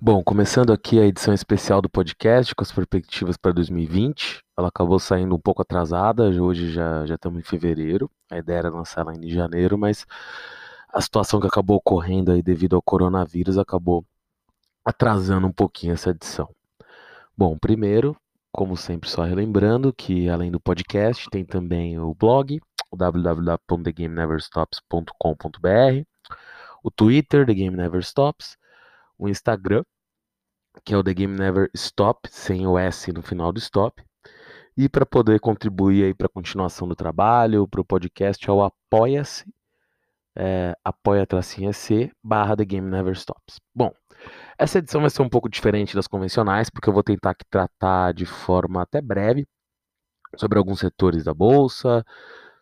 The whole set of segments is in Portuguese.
Bom, começando aqui a edição especial do podcast com as perspectivas para 2020. Ela acabou saindo um pouco atrasada, hoje já, já estamos em fevereiro. A ideia era lançar ela em janeiro, mas a situação que acabou ocorrendo aí devido ao coronavírus acabou atrasando um pouquinho essa edição. Bom, primeiro, como sempre, só relembrando que além do podcast, tem também o blog, www.thegameneverstops.com.br, o Twitter, The Game Never Stops, o Instagram, que é o The Game Never Stop, sem o S no final do stop. E para poder contribuir aí para a continuação do trabalho, para o podcast, é o Apoia-se, é, apoia-se barra The Game Never Stops. Bom, essa edição vai ser um pouco diferente das convencionais, porque eu vou tentar aqui tratar de forma até breve sobre alguns setores da Bolsa,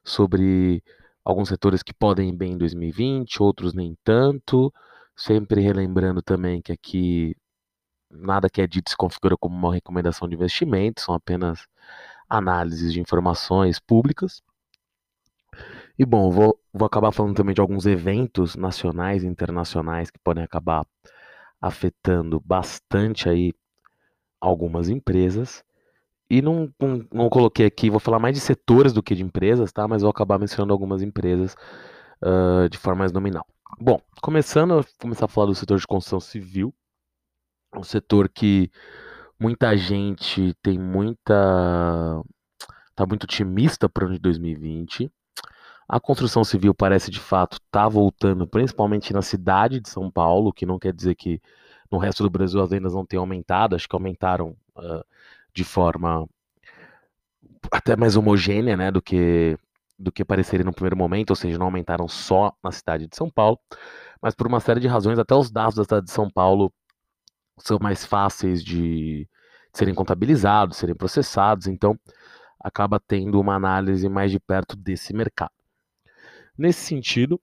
sobre alguns setores que podem ir bem em 2020, outros nem tanto, Sempre relembrando também que aqui nada que é dito se configura como uma recomendação de investimento, são apenas análises de informações públicas. E bom, vou, vou acabar falando também de alguns eventos nacionais e internacionais que podem acabar afetando bastante aí algumas empresas. E não, não, não, coloquei aqui, vou falar mais de setores do que de empresas, tá? Mas vou acabar mencionando algumas empresas uh, de forma mais nominal. Bom, começando a começar a falar do setor de construção civil, um setor que muita gente tem muita tá muito otimista para o ano de 2020. A construção civil parece de fato tá voltando, principalmente na cidade de São Paulo, que não quer dizer que no resto do Brasil as vendas não tenham aumentado, acho que aumentaram uh, de forma até mais homogênea, né, do que do que pareceria no primeiro momento, ou seja, não aumentaram só na cidade de São Paulo, mas por uma série de razões, até os dados da cidade de São Paulo são mais fáceis de serem contabilizados, serem processados, então acaba tendo uma análise mais de perto desse mercado. Nesse sentido,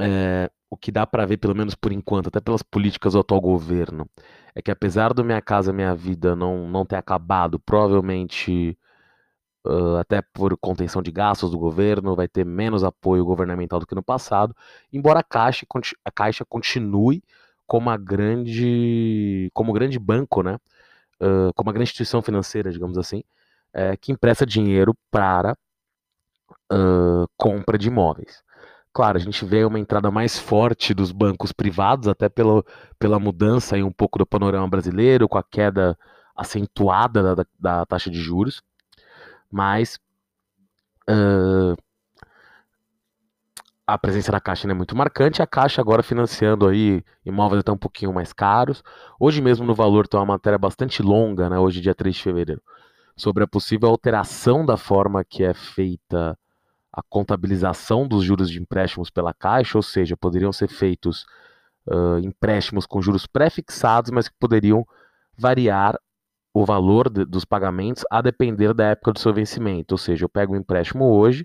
é, o que dá para ver, pelo menos por enquanto, até pelas políticas do atual governo, é que apesar do Minha Casa Minha Vida não, não ter acabado, provavelmente uh, até por contenção de gastos do governo, vai ter menos apoio governamental do que no passado, embora a Caixa, a Caixa continue como a grande, como grande banco, né? Uh, como uma grande instituição financeira, digamos assim, é, que empresta dinheiro para uh, compra de imóveis. Claro, a gente vê uma entrada mais forte dos bancos privados, até pela, pela mudança aí um pouco do panorama brasileiro, com a queda acentuada da, da taxa de juros mas uh, a presença da Caixa é muito marcante. A Caixa agora financiando aí imóveis até um pouquinho mais caros. Hoje mesmo no valor tem uma matéria bastante longa, né, hoje dia 3 de fevereiro, sobre a possível alteração da forma que é feita a contabilização dos juros de empréstimos pela Caixa, ou seja, poderiam ser feitos uh, empréstimos com juros pré-fixados, mas que poderiam variar o valor de, dos pagamentos a depender da época do seu vencimento. Ou seja, eu pego um empréstimo hoje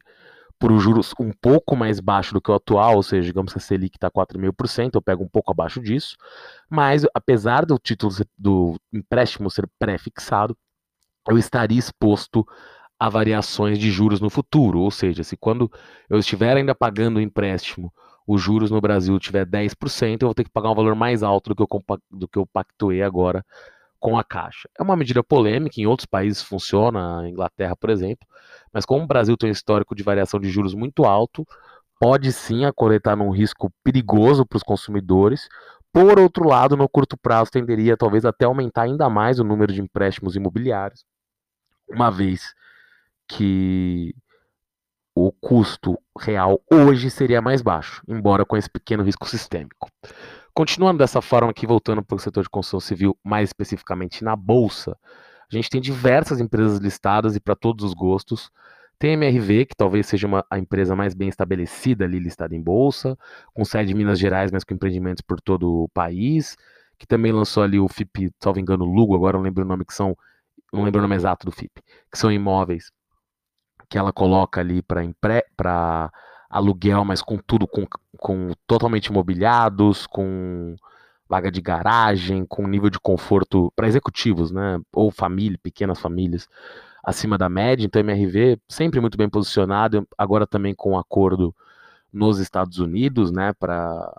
por juros um pouco mais baixo do que o atual, ou seja, digamos que a Selic está 4,5%, eu pego um pouco abaixo disso, mas apesar do título do empréstimo ser pré-fixado, eu estaria exposto a variações de juros no futuro, ou seja, se quando eu estiver ainda pagando o empréstimo, os juros no Brasil tiver 10%, eu vou ter que pagar um valor mais alto do que eu, do que eu pactuei agora com a Caixa. É uma medida polêmica, em outros países funciona, Inglaterra, por exemplo, mas como o Brasil tem um histórico de variação de juros muito alto, pode sim acarretar num risco perigoso para os consumidores. Por outro lado, no curto prazo, tenderia talvez até aumentar ainda mais o número de empréstimos imobiliários, uma vez que o custo real hoje seria mais baixo, embora com esse pequeno risco sistêmico. Continuando dessa forma aqui, voltando para o setor de construção civil, mais especificamente na Bolsa, a gente tem diversas empresas listadas e para todos os gostos. Tem a MRV, que talvez seja uma, a empresa mais bem estabelecida ali listada em Bolsa, com sede em Minas Gerais, mas com empreendimentos por todo o país, que também lançou ali o FIP, salvo engano, Lugo, agora não lembro o nome que são, não lembro o nome exato do FIP, que são imóveis que ela coloca ali para aluguel, mas com tudo com, com totalmente imobiliados, com vaga de garagem, com nível de conforto para executivos, né? Ou família, pequenas famílias acima da média. Então, MRV sempre muito bem posicionado, agora também com um acordo nos Estados Unidos, né? Para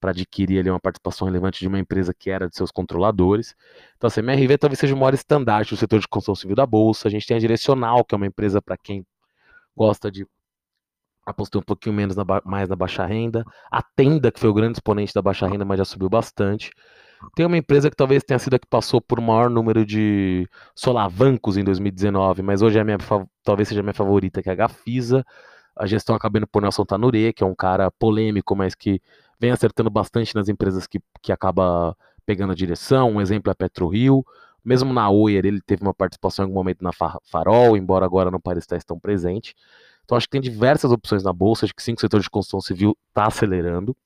para adquirir ali uma participação relevante de uma empresa que era de seus controladores. Então, assim, a MRV talvez seja o maior estandarte do setor de construção civil da Bolsa. A gente tem a Direcional, que é uma empresa para quem gosta de apostar um pouquinho menos na, mais na baixa renda. A Tenda, que foi o grande exponente da baixa renda, mas já subiu bastante. Tem uma empresa que talvez tenha sido a que passou por maior número de solavancos em 2019, mas hoje é minha, talvez seja a minha favorita, que é a Gafisa. A gestão acabando por Nelson Tanure, que é um cara polêmico, mas que vem acertando bastante nas empresas que, que acaba pegando a direção. Um exemplo é a PetroRio. Mesmo na Oyer, ele teve uma participação em algum momento na Farol, embora agora não pareça estar tão presente. Então, acho que tem diversas opções na Bolsa. Acho que sim, o setor de construção civil está acelerando.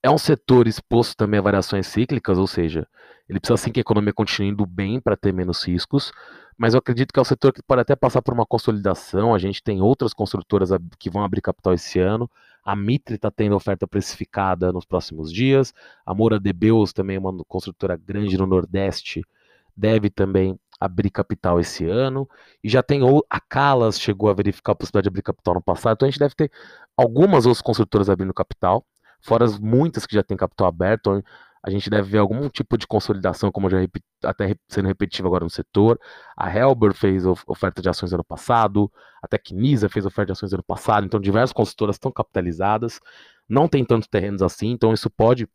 É um setor exposto também a variações cíclicas, ou seja, ele precisa sim que a economia continue indo bem para ter menos riscos, mas eu acredito que é um setor que pode até passar por uma consolidação. A gente tem outras construtoras que vão abrir capital esse ano. A Mitre está tendo oferta precificada nos próximos dias. A Moura de Beus, também uma construtora grande no Nordeste, deve também abrir capital esse ano. E já tem a Calas chegou a verificar a possibilidade de abrir capital no passado. Então a gente deve ter algumas outras construtoras abrindo capital, fora as muitas que já têm capital aberto a gente deve ver algum tipo de consolidação, como já até sendo repetitivo agora no setor. A Helber fez oferta de ações ano passado, a Tecnisa fez oferta de ações ano passado, então diversas consultoras estão capitalizadas, não tem tantos terrenos assim, então isso pode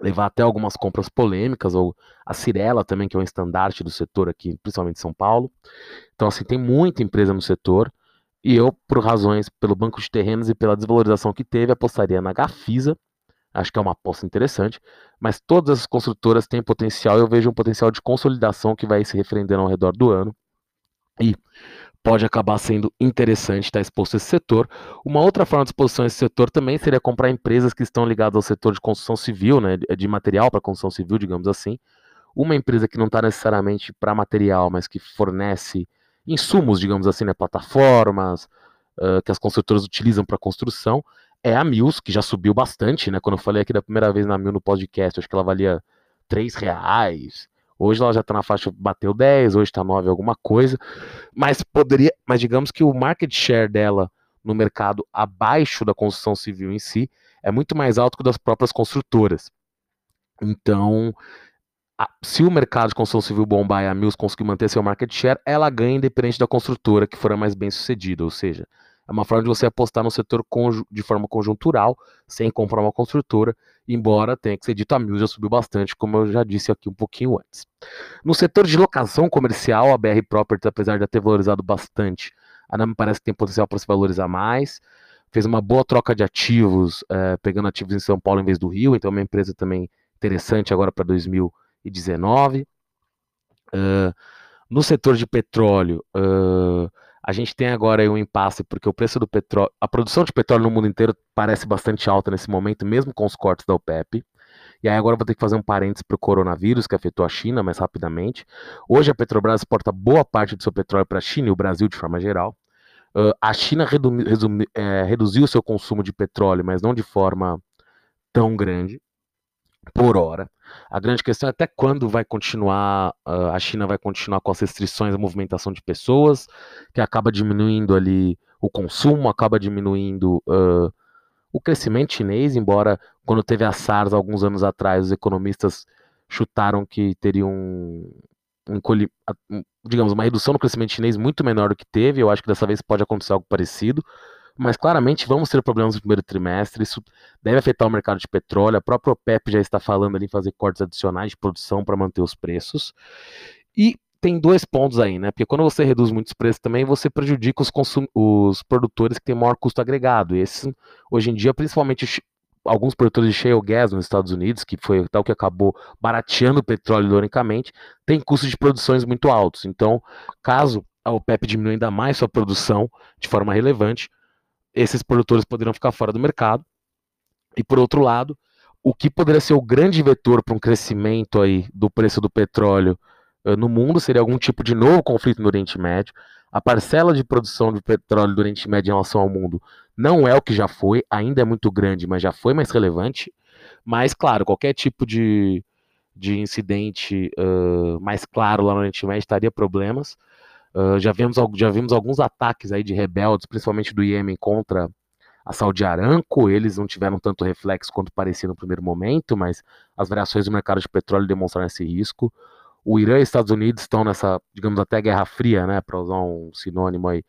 levar até algumas compras polêmicas, ou a Cirela também, que é um estandarte do setor aqui, principalmente em São Paulo. Então, assim, tem muita empresa no setor, e eu, por razões, pelo banco de terrenos e pela desvalorização que teve, apostaria na Gafisa, Acho que é uma aposta interessante, mas todas as construtoras têm potencial. Eu vejo um potencial de consolidação que vai se referendando ao redor do ano. E pode acabar sendo interessante estar exposto a esse setor. Uma outra forma de exposição a esse setor também seria comprar empresas que estão ligadas ao setor de construção civil, né, de material para construção civil, digamos assim. Uma empresa que não está necessariamente para material, mas que fornece insumos, digamos assim, né, plataformas uh, que as construtoras utilizam para construção é a Mills, que já subiu bastante, né? Quando eu falei aqui da primeira vez na Mil no podcast, acho que ela valia 3 reais. Hoje ela já está na faixa, bateu 10, hoje está 9 alguma coisa. Mas poderia, mas digamos que o market share dela no mercado abaixo da construção civil em si é muito mais alto que o das próprias construtoras. Então, a, se o mercado de construção civil bombar e a Mills conseguir manter seu market share, ela ganha independente da construtora que for a mais bem sucedida, ou seja, é uma forma de você apostar no setor de forma conjuntural, sem comprar uma construtora, embora tenha que ser dito, a Mil já subiu bastante, como eu já disse aqui um pouquinho antes. No setor de locação comercial, a BR Properties, apesar de ter valorizado bastante, ainda me parece que tem potencial para se valorizar mais. Fez uma boa troca de ativos, é, pegando ativos em São Paulo em vez do Rio, então é uma empresa também interessante agora para 2019. Uh, no setor de petróleo, uh, a gente tem agora um impasse porque o preço do petróleo, a produção de petróleo no mundo inteiro parece bastante alta nesse momento, mesmo com os cortes da OPEP. E aí agora vou ter que fazer um parênteses para o coronavírus que afetou a China mais rapidamente. Hoje a Petrobras exporta boa parte do seu petróleo para a China e o Brasil de forma geral. Uh, a China redu é, reduziu o seu consumo de petróleo, mas não de forma tão grande por hora. A grande questão é até quando vai continuar, uh, a China vai continuar com as restrições à movimentação de pessoas, que acaba diminuindo ali o consumo, acaba diminuindo uh, o crescimento chinês, embora quando teve a SARS alguns anos atrás, os economistas chutaram que teriam um, um, digamos, uma redução no crescimento chinês muito menor do que teve, eu acho que dessa vez pode acontecer algo parecido, mas claramente vamos ter problemas no primeiro trimestre, isso deve afetar o mercado de petróleo, a própria OPEP já está falando ali em fazer cortes adicionais de produção para manter os preços, e tem dois pontos aí, né? Porque quando você reduz muitos preços também, você prejudica os, os produtores que têm maior custo agregado. E esses, hoje em dia, principalmente alguns produtores de shale gas nos Estados Unidos, que foi tal que acabou barateando o petróleo ironicamente, tem custos de produções muito altos. Então, caso a OPEP diminua ainda mais sua produção de forma relevante, esses produtores poderiam ficar fora do mercado. E por outro lado, o que poderia ser o grande vetor para um crescimento aí do preço do petróleo uh, no mundo seria algum tipo de novo conflito no Oriente Médio. A parcela de produção de petróleo do Oriente Médio em relação ao mundo não é o que já foi, ainda é muito grande, mas já foi mais relevante. Mas, claro, qualquer tipo de, de incidente uh, mais claro lá no Oriente Médio estaria problemas. Uh, já, vimos, já vimos alguns ataques aí de rebeldes, principalmente do Iêmen, contra a Saudi Aramco, eles não tiveram tanto reflexo quanto parecia no primeiro momento, mas as variações do mercado de petróleo demonstraram esse risco. O Irã e os Estados Unidos estão nessa, digamos, até Guerra Fria, né, para usar um sinônimo aí,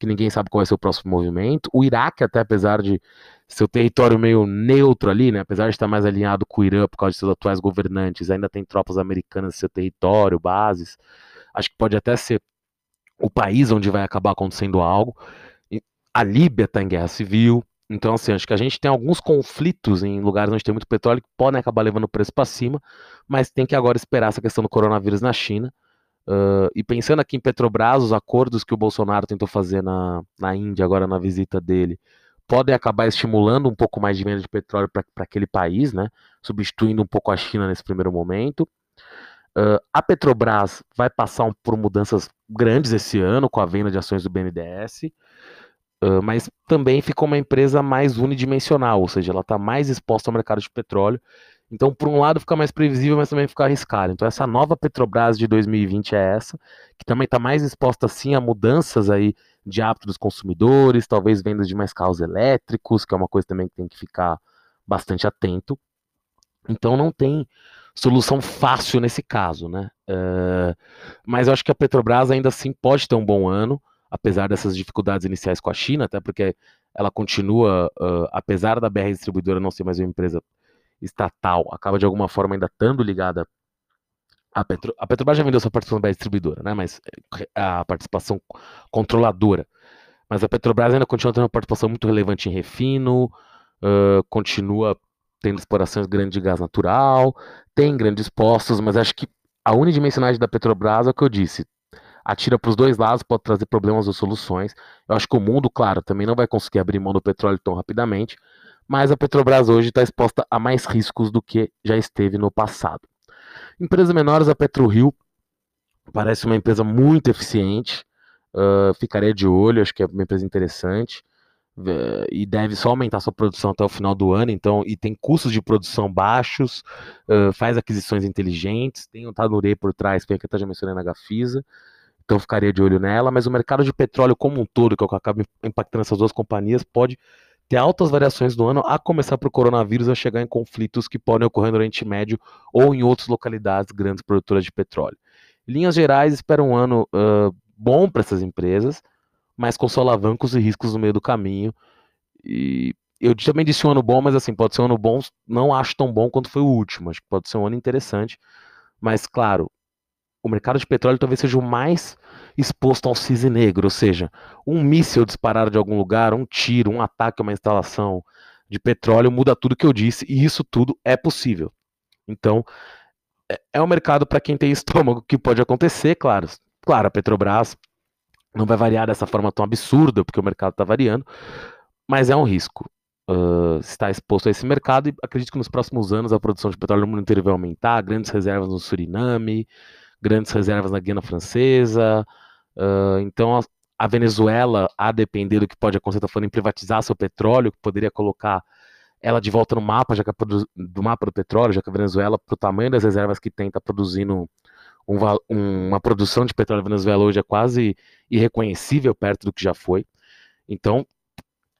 que ninguém sabe qual vai ser o próximo movimento. O Iraque, até apesar de seu território meio neutro ali, né, apesar de estar mais alinhado com o Irã por causa de seus atuais governantes, ainda tem tropas americanas em seu território, bases. Acho que pode até ser o país onde vai acabar acontecendo algo. A Líbia está em guerra civil. Então, assim, acho que a gente tem alguns conflitos em lugares onde tem muito petróleo que podem acabar levando o preço para cima, mas tem que agora esperar essa questão do coronavírus na China. Uh, e pensando aqui em Petrobras, os acordos que o Bolsonaro tentou fazer na, na Índia, agora na visita dele, podem acabar estimulando um pouco mais de venda de petróleo para aquele país, né? Substituindo um pouco a China nesse primeiro momento. Uh, a Petrobras vai passar por mudanças grandes esse ano com a venda de ações do BNDES, uh, mas também ficou uma empresa mais unidimensional, ou seja, ela está mais exposta ao mercado de petróleo. Então, por um lado, fica mais previsível, mas também fica arriscado. Então, essa nova Petrobras de 2020 é essa, que também está mais exposta, sim, a mudanças aí de hábito dos consumidores, talvez vendas de mais carros elétricos, que é uma coisa também que tem que ficar bastante atento. Então, não tem solução fácil nesse caso, né? Uh, mas eu acho que a Petrobras ainda assim pode ter um bom ano, apesar dessas dificuldades iniciais com a China, até porque ela continua, uh, apesar da BR Distribuidora não ser mais uma empresa estatal, acaba de alguma forma ainda estando ligada à Petro... A Petrobras já vendeu sua participação da BR Distribuidora, né? Mas eh, a participação controladora. Mas a Petrobras ainda continua tendo uma participação muito relevante em refino, uh, continua tendo explorações grandes de gás natural, tem grandes postos, mas acho que a unidimensionalidade da Petrobras é o que eu disse. Atira para os dois lados, pode trazer problemas ou soluções. Eu acho que o mundo, claro, também não vai conseguir abrir mão do petróleo tão rapidamente, mas a Petrobras hoje está exposta a mais riscos do que já esteve no passado. Empresas menores, a PetroRio parece uma empresa muito eficiente, uh, ficaria de olho, acho que é uma empresa interessante e deve só aumentar sua produção até o final do ano, então, e tem custos de produção baixos, uh, faz aquisições inteligentes, tem o Tanure por trás, que eu já mencionei na Gafisa, então ficaria de olho nela, mas o mercado de petróleo como um todo, que é o que acaba impactando essas duas companhias, pode ter altas variações no ano, a começar por coronavírus, a chegar em conflitos que podem ocorrer no Oriente Médio ou em outras localidades grandes produtoras de petróleo. Linhas gerais, espera um ano uh, bom para essas empresas, mas com solavancos e riscos no meio do caminho. E eu também disse um ano bom, mas assim, pode ser um ano bom, não acho tão bom quanto foi o último. Acho que pode ser um ano interessante. Mas, claro, o mercado de petróleo talvez seja o mais exposto ao cisne negro, ou seja, um míssil disparado de algum lugar, um tiro, um ataque a uma instalação de petróleo muda tudo que eu disse, e isso tudo é possível. Então, é, é um mercado para quem tem estômago que pode acontecer, claro. Claro, a Petrobras não vai variar dessa forma tão absurda, porque o mercado está variando, mas é um risco. Uh, estar exposto a esse mercado e acredito que nos próximos anos a produção de petróleo no mundo inteiro vai aumentar, grandes reservas no Suriname, grandes reservas na Guiana Francesa, uh, então a, a, Venezuela, a depender do que pode acontecer, está falando em privatizar seu petróleo, que poderia colocar ela de volta no mapa, já que do mapa do petróleo, já que a Venezuela, para o tamanho das reservas que tem, está produzindo um, uma produção de petróleo na Venezuela hoje é quase irreconhecível perto do que já foi. Então,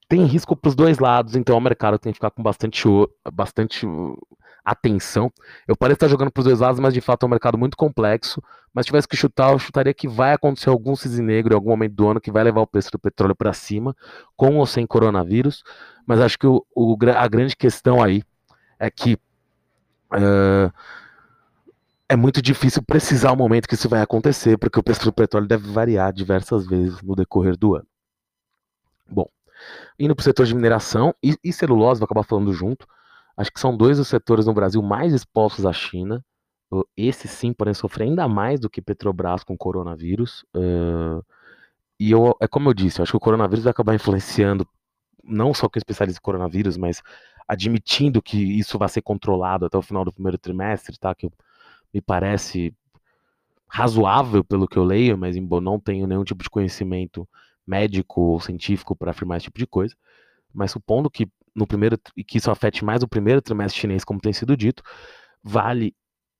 tem risco para os dois lados, então o mercado tem que ficar com bastante, bastante atenção. Eu pareço estar jogando para os dois lados, mas de fato é um mercado muito complexo. Mas se tivesse que chutar, eu chutaria que vai acontecer algum cisne negro em algum momento do ano que vai levar o preço do petróleo para cima, com ou sem coronavírus. Mas acho que o, o a grande questão aí é que. Uh, é muito difícil precisar o momento que isso vai acontecer, porque o preço do petróleo deve variar diversas vezes no decorrer do ano. Bom, indo para o setor de mineração e, e, celulose, vou acabar falando junto. Acho que são dois dos setores no Brasil mais expostos à China. Esses sim podem sofrer ainda mais do que Petrobras com coronavírus. Uh, e eu, é como eu disse, eu acho que o coronavírus vai acabar influenciando não só com especialistas em coronavírus, mas admitindo que isso vai ser controlado até o final do primeiro trimestre, tá? Que me parece razoável pelo que eu leio, mas embora não tenho nenhum tipo de conhecimento médico ou científico para afirmar esse tipo de coisa, mas supondo que no primeiro que isso afete mais o primeiro trimestre chinês, como tem sido dito, vale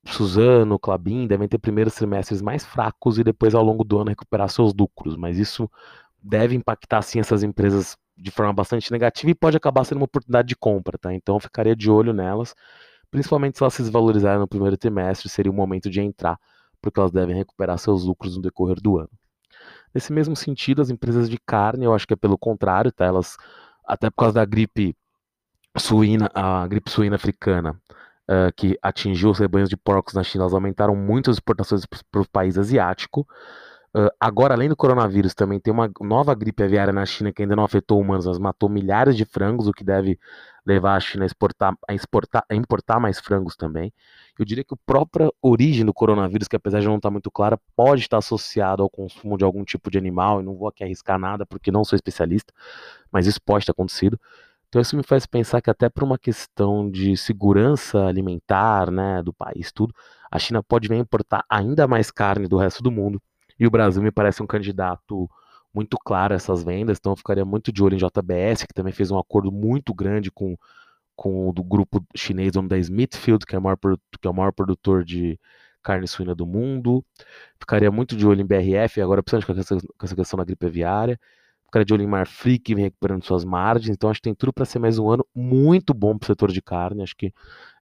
Suzano, Clabin devem ter primeiros trimestres mais fracos e depois ao longo do ano recuperar seus lucros, mas isso deve impactar sim essas empresas de forma bastante negativa e pode acabar sendo uma oportunidade de compra, tá? Então eu ficaria de olho nelas, principalmente se elas se desvalorizarem no primeiro trimestre, seria o momento de entrar, porque elas devem recuperar seus lucros no decorrer do ano. Nesse mesmo sentido, as empresas de carne, eu acho que é pelo contrário, tá? Elas, até por causa da gripe suína, a gripe suína africana, uh, que atingiu os rebanhos de porcos na China, elas aumentaram muito as exportações para o país asiático. Uh, agora, além do coronavírus, também tem uma nova gripe aviária na China que ainda não afetou humanos, mas matou milhares de frangos, o que deve levar a China a, exportar, a, exportar, a importar mais frangos também. Eu diria que a própria origem do coronavírus, que apesar de não estar muito clara, pode estar associado ao consumo de algum tipo de animal, e não vou aqui arriscar nada porque não sou especialista, mas isso pode ter acontecido. Então isso me faz pensar que até por uma questão de segurança alimentar, né, do país, tudo, a China pode vir importar ainda mais carne do resto do mundo. E o Brasil me parece um candidato muito claro a essas vendas, então eu ficaria muito de olho em JBS, que também fez um acordo muito grande com, com o do grupo chinês da Smithfield, que é, o maior, que é o maior produtor de carne suína do mundo. Ficaria muito de olho em BRF, agora principalmente com essa, com essa questão da gripe aviária cara de olho em Marfrig, que vem recuperando suas margens. Então, acho que tem tudo para ser mais um ano muito bom para o setor de carne. Acho que,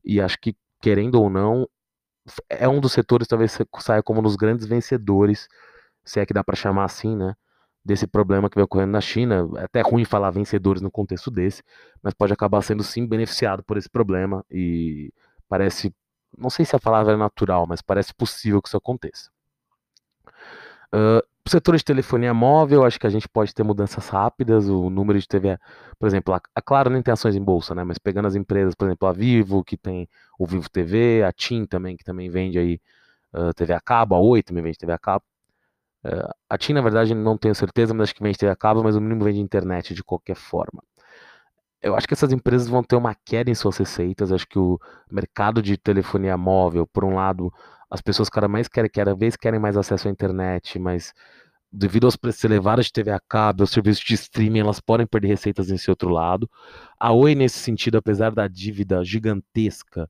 e acho que, querendo ou não, é um dos setores talvez saia como um dos grandes vencedores, se é que dá para chamar assim, né? Desse problema que vem ocorrendo na China. É até ruim falar vencedores no contexto desse, mas pode acabar sendo sim beneficiado por esse problema. E parece, não sei se a palavra é natural, mas parece possível que isso aconteça. Uh, setor de telefonia móvel, acho que a gente pode ter mudanças rápidas. O número de TV, por exemplo, a, a Claro nem tem ações em bolsa, né? Mas pegando as empresas, por exemplo, a Vivo, que tem o Vivo TV, a TIM também, que também vende aí uh, TV a cabo, a Oi também vende TV a cabo. A TIM, na verdade, não tenho certeza, mas acho que vende TV a cabo, mas o mínimo vende internet de qualquer forma. Eu acho que essas empresas vão ter uma queda em suas receitas. Acho que o mercado de telefonia móvel, por um lado, as pessoas cada mais querem, cada vez querem mais acesso à internet, mas devido aos preços elevados de TV a cabo, aos serviços de streaming, elas podem perder receitas nesse outro lado. A Oi, nesse sentido, apesar da dívida gigantesca,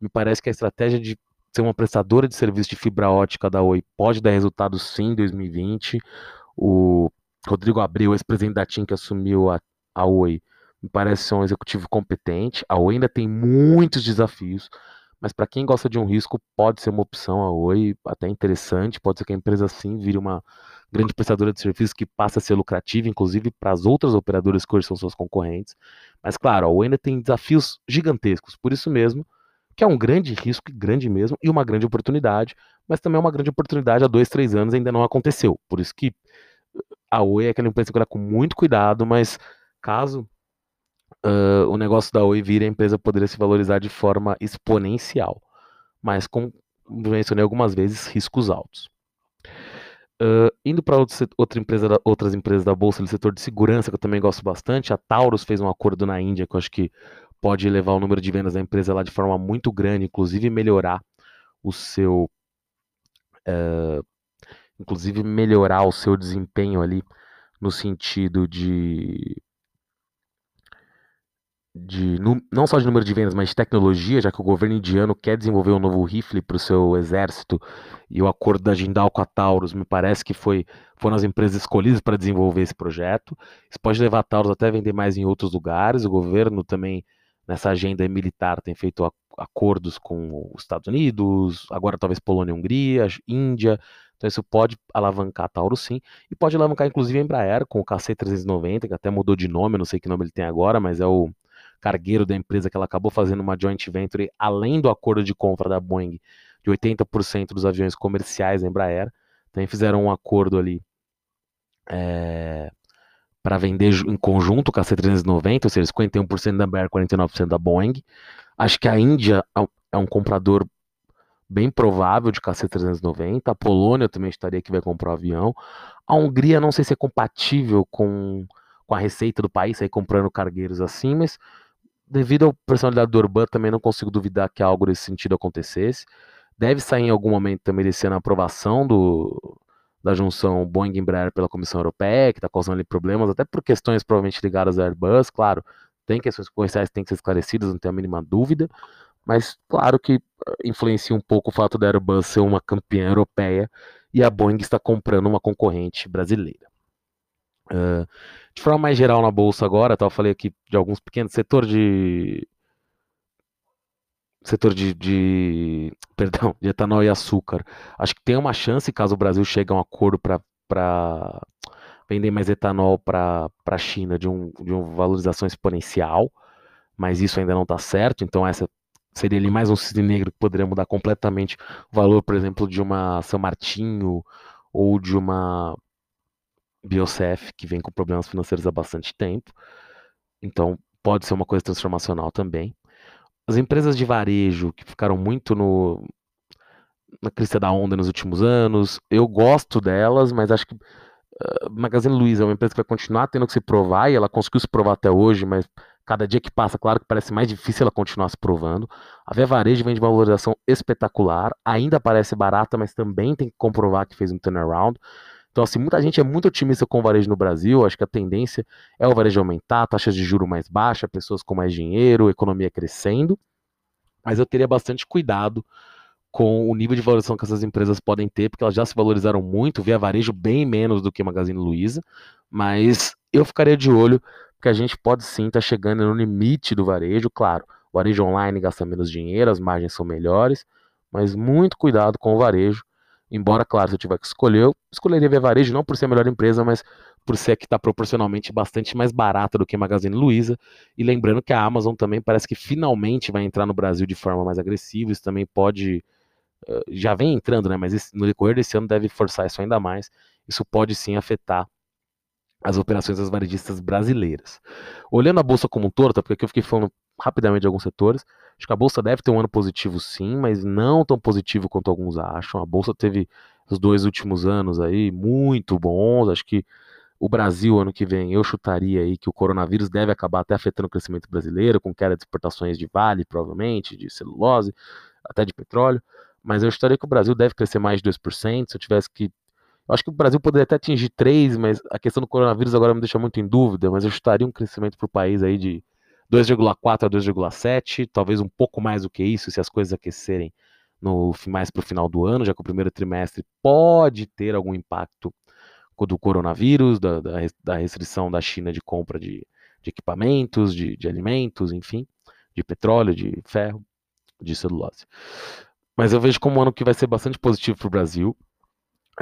me parece que a estratégia de ser uma prestadora de serviço de fibra ótica da Oi pode dar resultado sim em 2020. O Rodrigo Abreu, ex-presidente da TIM, que assumiu a, a Oi, me parece ser um executivo competente. A Oi ainda tem muitos desafios mas para quem gosta de um risco, pode ser uma opção a Oi, até interessante. Pode ser que a empresa sim vire uma grande prestadora de serviços que passa a ser lucrativa, inclusive para as outras operadoras que hoje são suas concorrentes. Mas claro, a Oi ainda tem desafios gigantescos, por isso mesmo que é um grande risco, grande mesmo, e uma grande oportunidade, mas também é uma grande oportunidade há dois, três anos ainda não aconteceu. Por isso que a Oi é aquela empresa que olha com muito cuidado, mas caso uh, o negócio da Oi vir, a empresa poderia se valorizar de forma exponencial, mas com, mencionei algumas vezes, riscos altos. Uh, indo para outra empresa, outras empresas da Bolsa do setor de segurança, que eu também gosto bastante, a Taurus fez um acordo na Índia que eu acho que pode elevar o número de vendas da empresa lá de forma muito grande, inclusive melhorar o seu. Uh, inclusive melhorar o seu desempenho ali no sentido de de não só de número de vendas, mas de tecnologia, já que o governo indiano quer desenvolver um novo rifle para o seu exército e o acordo da Jindal com a Taurus me parece que foi foram as empresas escolhidas para desenvolver esse projeto. Isso pode levar a Taurus até vender mais em outros lugares. O governo também nessa agenda militar tem feito acordos com os Estados Unidos, agora talvez Polônia e Hungria, Índia. Então isso pode alavancar a Taurus sim, e pode alavancar inclusive a Embraer com o KC390, que até mudou de nome, não sei que nome ele tem agora, mas é o cargueiro da empresa que ela acabou fazendo uma joint venture além do acordo de compra da Boeing de 80% dos aviões comerciais da Embraer. Também fizeram um acordo ali é, para vender em conjunto com a C390, ou seja, 51% da Embraer, 49% da Boeing. Acho que a Índia é um comprador bem provável de KC-390. A Polônia também estaria que vai comprar o avião. A Hungria não sei se é compatível com, com a receita do país, sair comprando cargueiros assim, mas devido à personalidade do Urban, também não consigo duvidar que algo nesse sentido acontecesse. Deve sair em algum momento também desse ano a aprovação do, da junção Boeing-Embraer pela Comissão Europeia, que está causando problemas, até por questões provavelmente ligadas ao Airbus, claro, tem questões comerciais que têm que ser esclarecidas, não tenho a mínima dúvida, mas claro que eh, influencia um pouco o fato da Airbus ser uma campeã europeia e a Boeing está comprando uma concorrente brasileira. Uh, de forma mais geral na bolsa agora, tá, eu falei aqui de alguns pequenos setor de setor de, de, perdão, de etanol e açúcar. Acho que tem uma chance caso o Brasil chegue a um acordo para vender mais etanol para a China de, um, de uma valorização exponencial, mas isso ainda não está certo. Então essa seria ali mais um cisne negro que poderia mudar completamente o valor, por exemplo, de uma São Martinho ou de uma Biocef que vem com problemas financeiros há bastante tempo. Então pode ser uma coisa transformacional também. As empresas de varejo que ficaram muito no, na crista da onda nos últimos anos, eu gosto delas, mas acho que uh, Magazine Luiza é uma empresa que vai continuar tendo que se provar e ela conseguiu se provar até hoje, mas cada dia que passa, claro que parece mais difícil ela continuar se provando. A Via Varejo vem de uma valorização espetacular, ainda parece barata, mas também tem que comprovar que fez um turnaround. Então, assim, muita gente é muito otimista com o varejo no Brasil. Acho que a tendência é o varejo aumentar, taxas de juro mais baixa, pessoas com mais dinheiro, economia crescendo. Mas eu teria bastante cuidado com o nível de valorização que essas empresas podem ter, porque elas já se valorizaram muito, via varejo bem menos do que Magazine Luiza, mas eu ficaria de olho, porque a gente pode sim estar tá chegando no limite do varejo, claro, o varejo online gasta menos dinheiro, as margens são melhores, mas muito cuidado com o varejo, embora, claro, se eu tiver que escolher, eu escolheria via varejo, não por ser a melhor empresa, mas por ser a que está proporcionalmente bastante mais barata do que a Magazine Luiza. E lembrando que a Amazon também parece que finalmente vai entrar no Brasil de forma mais agressiva. Isso também pode. Já vem entrando, né? Mas no decorrer desse ano deve forçar isso ainda mais. Isso pode sim afetar as operações das varejistas brasileiras. Olhando a bolsa como um todo, tá? porque aqui eu fiquei falando rapidamente de alguns setores, acho que a bolsa deve ter um ano positivo sim, mas não tão positivo quanto alguns acham. A bolsa teve os dois últimos anos aí muito bons, acho que o Brasil, ano que vem, eu chutaria aí que o coronavírus deve acabar até afetando o crescimento brasileiro, com queda de exportações de vale, provavelmente, de celulose, até de petróleo. Mas eu chutaria que o Brasil deve crescer mais de 2%. Se eu tivesse que. Eu acho que o Brasil poderia até atingir 3%, mas a questão do coronavírus agora me deixa muito em dúvida. Mas eu chutaria um crescimento para o país aí de 2,4 a 2,7, talvez um pouco mais do que isso, se as coisas aquecerem no mais para o final do ano, já que o primeiro trimestre pode ter algum impacto do coronavírus, da, da, da restrição da China de compra de, de equipamentos, de, de, alimentos, enfim, de petróleo, de ferro, de celulose. Mas eu vejo como um ano que vai ser bastante positivo para o Brasil.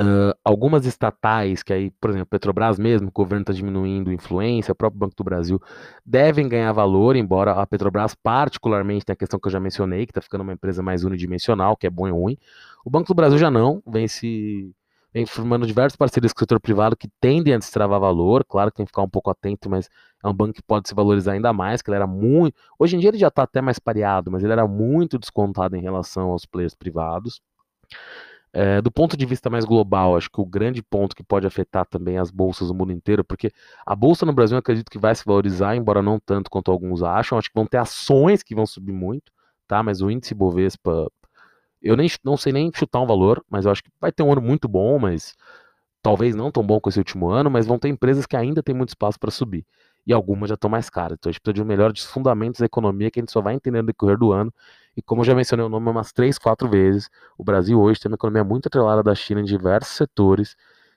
Uh, algumas estatais, que aí, por exemplo, Petrobras mesmo, o governo está diminuindo influência, o próprio Banco do Brasil, devem ganhar valor, embora a Petrobras, particularmente, tem a questão que eu já mencionei, que está ficando uma empresa mais unidimensional, que é bom e ruim. O Banco do Brasil já não, vem se vem formando diversas parcerias com o setor privado que tendem a destravar valor. Claro que tem que ficar um pouco atento, mas é um banco que pode se valorizar ainda mais, que ele era muito. Hoje em dia ele já está até mais pareado, mas ele era muito descontado em relação aos players privados. É, do ponto de vista mais global, acho que o grande ponto que pode afetar também as bolsas do mundo inteiro, porque a bolsa no Brasil eu acredito que vai se valorizar, embora não tanto quanto alguns acham. Acho que vão ter ações que vão subir muito, tá? Mas o índice Bovespa eu nem, não sei nem chutar um valor, mas eu acho que vai ter um ano muito bom, mas talvez não tão bom com esse último ano, mas vão ter empresas que ainda têm muito espaço para subir. E algumas já estão mais caras. Então a gente precisa de um melhor dos fundamentos da economia que a gente só vai entender no decorrer do ano. E como já mencionei o nome umas três, quatro vezes, o Brasil hoje tem uma economia muito atrelada da China em diversos setores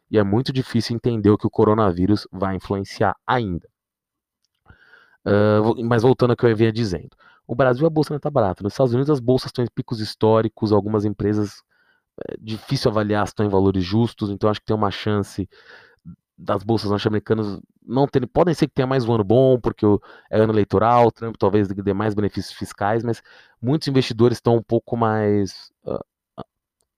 e é muito difícil entender o que o coronavírus vai influenciar ainda. Uh, mas voltando ao que eu vinha dizendo. O Brasil a bolsa não está barata. Nos Estados Unidos as bolsas estão em picos históricos, algumas empresas é difícil avaliar se estão em valores justos, então acho que tem uma chance das bolsas norte-americanas não podem ser que tenha mais um ano bom, porque é ano eleitoral, Trump talvez dê mais benefícios fiscais, mas muitos investidores estão um pouco mais uh,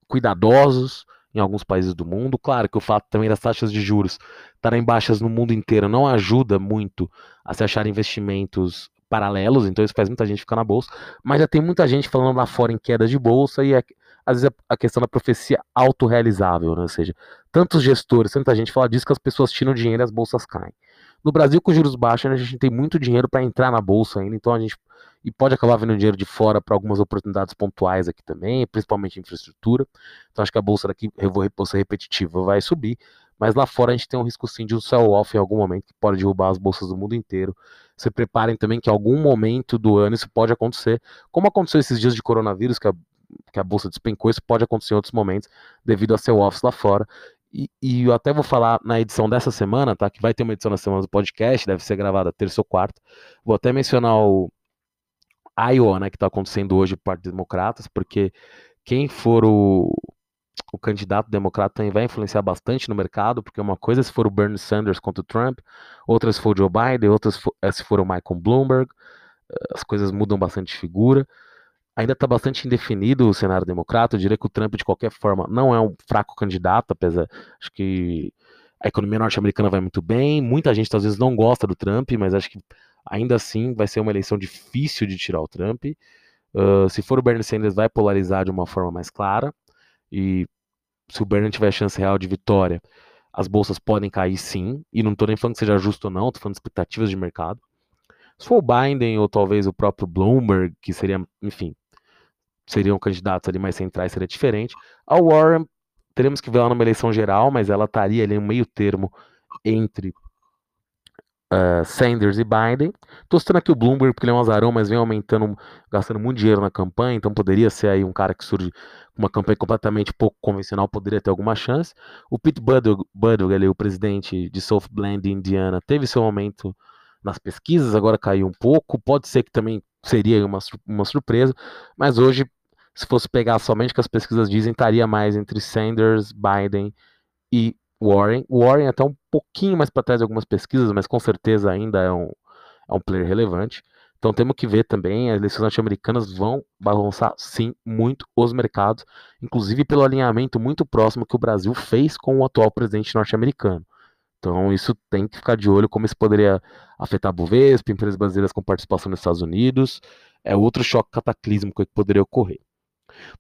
cuidadosos em alguns países do mundo. Claro que o fato também das taxas de juros estarem baixas no mundo inteiro não ajuda muito a se achar investimentos paralelos, então isso faz muita gente ficar na bolsa, mas já tem muita gente falando lá fora em queda de bolsa e é, às vezes a questão da profecia autorrealizável, né? ou seja, tantos gestores, tanta gente fala disso que as pessoas tiram dinheiro e as bolsas caem. No Brasil, com juros baixos, a gente tem muito dinheiro para entrar na bolsa ainda, então a gente e pode acabar vendo dinheiro de fora para algumas oportunidades pontuais aqui também, principalmente infraestrutura. Então acho que a bolsa daqui, eu vou, ser repetitivo, vai subir, mas lá fora a gente tem um risco sim de um sell-off em algum momento que pode derrubar as bolsas do mundo inteiro. Se preparem também que em algum momento do ano isso pode acontecer, como aconteceu esses dias de coronavírus, que a, que a bolsa despencou, isso pode acontecer em outros momentos devido a sell-offs lá fora. E, e, eu até vou falar na edição dessa semana, tá? Que vai ter uma edição na semana do podcast, deve ser gravada terça ou quarta. Vou até mencionar o Iowa, né, que está acontecendo hoje por parte democratas, porque quem for o, o candidato democrata também vai influenciar bastante no mercado, porque uma coisa é se for o Bernie Sanders contra o Trump, outra se for o Joe Biden, outra se for, é se for o Michael Bloomberg, eh, as coisas mudam bastante de figura. Ainda está bastante indefinido o cenário democrata. Eu diria que o Trump, de qualquer forma, não é um fraco candidato, apesar. Acho que a economia norte-americana vai muito bem. Muita gente, às vezes, não gosta do Trump, mas acho que ainda assim vai ser uma eleição difícil de tirar o Trump. Uh, se for o Bernie Sanders, vai polarizar de uma forma mais clara. E se o Bernie tiver chance real de vitória, as bolsas podem cair sim. E não estou nem falando que seja justo ou não, estou falando de expectativas de mercado. Se for o Biden ou talvez o próprio Bloomberg, que seria, enfim, seriam candidatos ali mais centrais, seria diferente. A Warren, teremos que ver ela numa eleição geral, mas ela estaria ali no meio termo entre uh, Sanders e Biden. Estou citando aqui o Bloomberg porque ele é um azarão, mas vem aumentando, gastando muito dinheiro na campanha, então poderia ser aí um cara que surge com uma campanha completamente pouco convencional, poderia ter alguma chance. O Pete Buttigieg, ali, o presidente de South Bend, Indiana, teve seu aumento nas pesquisas, agora caiu um pouco. Pode ser que também seria uma, uma surpresa, mas hoje, se fosse pegar somente o que as pesquisas dizem, estaria mais entre Sanders, Biden e Warren. Warren até um pouquinho mais para trás de algumas pesquisas, mas com certeza ainda é um, é um player relevante. Então temos que ver também, as eleições norte-americanas vão balançar sim muito os mercados, inclusive pelo alinhamento muito próximo que o Brasil fez com o atual presidente norte-americano. Então, isso tem que ficar de olho como isso poderia afetar a Bovespa, empresas brasileiras com participação nos Estados Unidos. É outro choque cataclísmico que poderia ocorrer.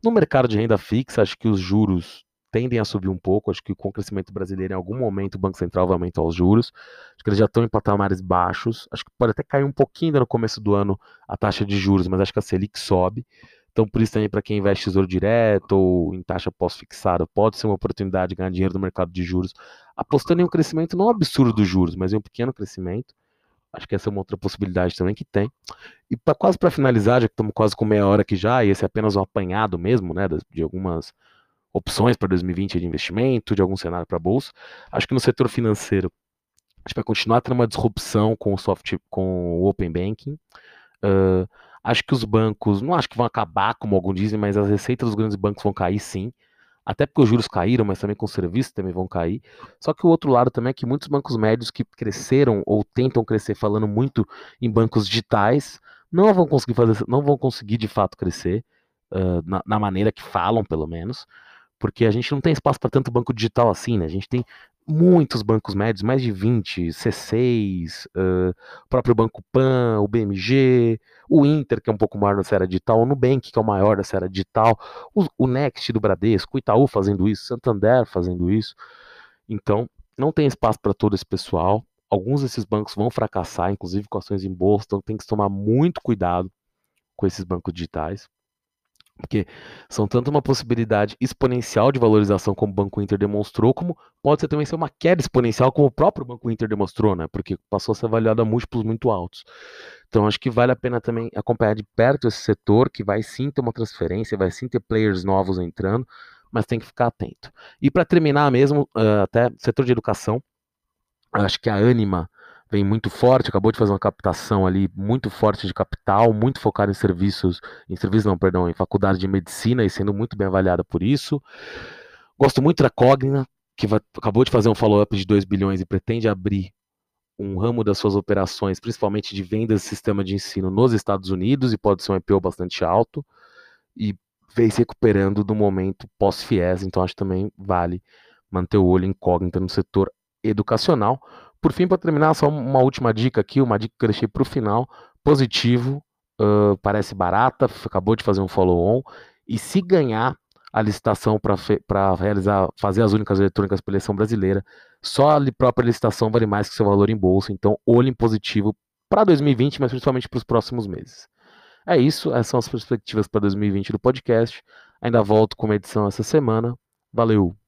No mercado de renda fixa, acho que os juros tendem a subir um pouco. Acho que com o crescimento brasileiro, em algum momento, o Banco Central vai aumentar os juros. Acho que eles já estão em patamares baixos. Acho que pode até cair um pouquinho ainda no começo do ano a taxa de juros, mas acho que a Selic sobe. Então, por isso também, para quem investe tesouro direto ou em taxa pós-fixada, pode ser uma oportunidade de ganhar dinheiro no mercado de juros, apostando em um crescimento não absurdo dos juros, mas em um pequeno crescimento. Acho que essa é uma outra possibilidade também que tem. E pra, quase para finalizar, já que estamos quase com meia hora aqui já, e esse é apenas um apanhado mesmo, né, de algumas opções para 2020 de investimento, de algum cenário para bolsa. Acho que no setor financeiro a gente vai continuar tendo uma disrupção com o soft, com o open banking. Uh, Acho que os bancos, não acho que vão acabar, como alguns dizem, mas as receitas dos grandes bancos vão cair sim. Até porque os juros caíram, mas também com os serviços também vão cair. Só que o outro lado também é que muitos bancos médios que cresceram ou tentam crescer falando muito em bancos digitais não vão conseguir fazer, não vão conseguir de fato crescer uh, na, na, maneira que falam, pelo menos, porque a gente não tem espaço para tanto banco digital assim, né? A gente tem muitos bancos médios, mais de 20, C6, uh, próprio Banco Pan, o BMG, o Inter, que é um pouco maior na série digital, o Nubank, que é o maior da série digital, o, o Next do Bradesco, o Itaú fazendo isso, Santander fazendo isso. Então, não tem espaço para todo esse pessoal. Alguns desses bancos vão fracassar, inclusive com ações em bolsa, então tem que tomar muito cuidado com esses bancos digitais. Porque são tanto uma possibilidade exponencial de valorização como o Banco Inter demonstrou, como pode ser também ser uma queda exponencial como o próprio Banco Inter demonstrou, né? Porque passou a ser avaliado a múltiplos muito altos. Então acho que vale a pena também acompanhar de perto esse setor, que vai sim ter uma transferência, vai sim ter players novos entrando, mas tem que ficar atento. E para terminar mesmo, uh, até setor de educação, acho que a Anima vem muito forte, acabou de fazer uma captação ali muito forte de capital, muito focada em serviços, em serviços não, perdão, em faculdade de medicina e sendo muito bem avaliada por isso. Gosto muito da Cogna, que vai, acabou de fazer um follow-up de 2 bilhões e pretende abrir um ramo das suas operações, principalmente de vendas de sistema de ensino nos Estados Unidos, e pode ser um IPO bastante alto, e vem se recuperando do momento pós-FIES, então acho que também vale manter o olho incógnito no setor educacional. Por fim, para terminar, só uma última dica aqui, uma dica que eu deixei para o final. Positivo, uh, parece barata, acabou de fazer um follow-on. E se ganhar a licitação para realizar, fazer as únicas eletrônicas para eleição brasileira, só a própria licitação vale mais que seu valor em bolsa. Então, olho em positivo para 2020, mas principalmente para os próximos meses. É isso, essas são as perspectivas para 2020 do podcast. Ainda volto com uma edição essa semana. Valeu!